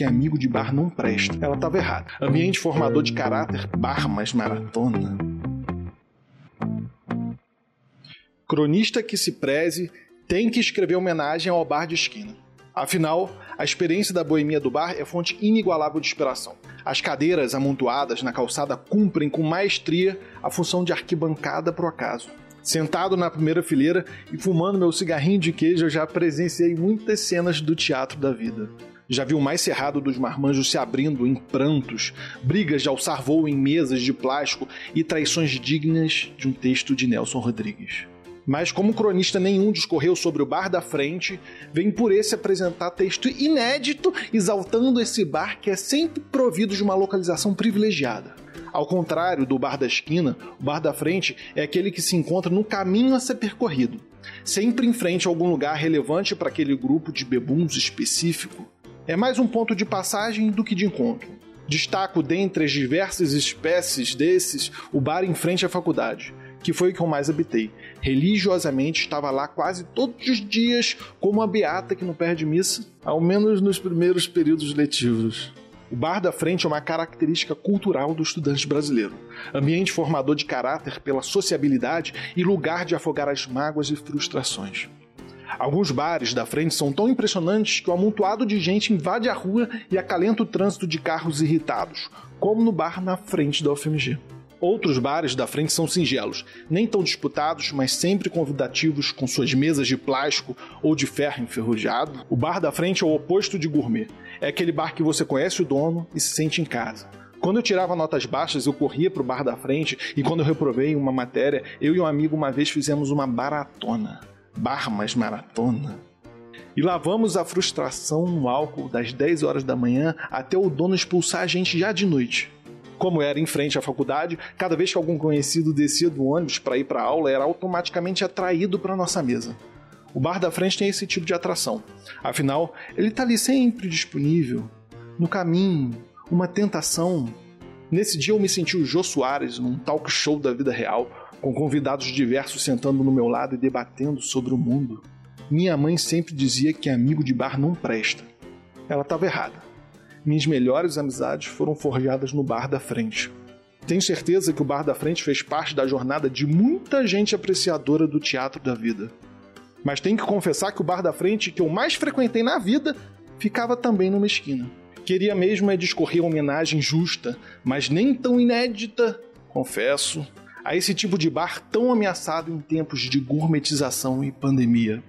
que amigo de bar não presta. Ela estava errada. Ambiente formador de caráter, bar mais maratona. Cronista que se preze tem que escrever homenagem ao bar de esquina. Afinal, a experiência da boemia do bar é fonte inigualável de inspiração. As cadeiras amontoadas na calçada cumprem com maestria a função de arquibancada pro acaso. Sentado na primeira fileira e fumando meu cigarrinho de queijo, eu já presenciei muitas cenas do teatro da vida. Já vi o mais cerrado dos marmanjos se abrindo em prantos, brigas de alçar voo em mesas de plástico e traições dignas de um texto de Nelson Rodrigues. Mas como cronista nenhum discorreu sobre o bar da frente, vem por esse apresentar texto inédito exaltando esse bar que é sempre provido de uma localização privilegiada. Ao contrário do bar da esquina, o bar da frente é aquele que se encontra no caminho a ser percorrido, sempre em frente a algum lugar relevante para aquele grupo de bebuns específico. É mais um ponto de passagem do que de encontro. Destaco dentre as diversas espécies desses o bar em frente à faculdade, que foi o que eu mais habitei. Religiosamente estava lá quase todos os dias, como a beata que não perde missa, ao menos nos primeiros períodos letivos. O bar da frente é uma característica cultural do estudante brasileiro. Ambiente formador de caráter pela sociabilidade e lugar de afogar as mágoas e frustrações. Alguns bares da frente são tão impressionantes que o amontoado de gente invade a rua e acalenta o trânsito de carros irritados, como no bar na frente da UFMG. Outros bares da frente são singelos, nem tão disputados, mas sempre convidativos com suas mesas de plástico ou de ferro enferrujado. O bar da frente é o oposto de gourmet. É aquele bar que você conhece o dono e se sente em casa. Quando eu tirava notas baixas, eu corria pro bar da frente e quando eu reprovei uma matéria, eu e um amigo uma vez fizemos uma baratona. Bar mais maratona. E lavamos a frustração no álcool das 10 horas da manhã até o dono expulsar a gente já de noite como era em frente à faculdade, cada vez que algum conhecido descia do ônibus para ir para aula, era automaticamente atraído para nossa mesa. O bar da frente tem esse tipo de atração. Afinal, ele está ali sempre disponível, no caminho, uma tentação. Nesse dia eu me senti o Jô Soares num talk show da vida real, com convidados diversos sentando no meu lado e debatendo sobre o mundo. Minha mãe sempre dizia que amigo de bar não presta. Ela estava errada. Minhas melhores amizades foram forjadas no bar da frente. Tenho certeza que o Bar da Frente fez parte da jornada de muita gente apreciadora do teatro da vida. Mas tenho que confessar que o Bar da Frente que eu mais frequentei na vida ficava também numa esquina. Queria mesmo é discorrer homenagem justa, mas nem tão inédita, confesso, a esse tipo de bar tão ameaçado em tempos de gourmetização e pandemia.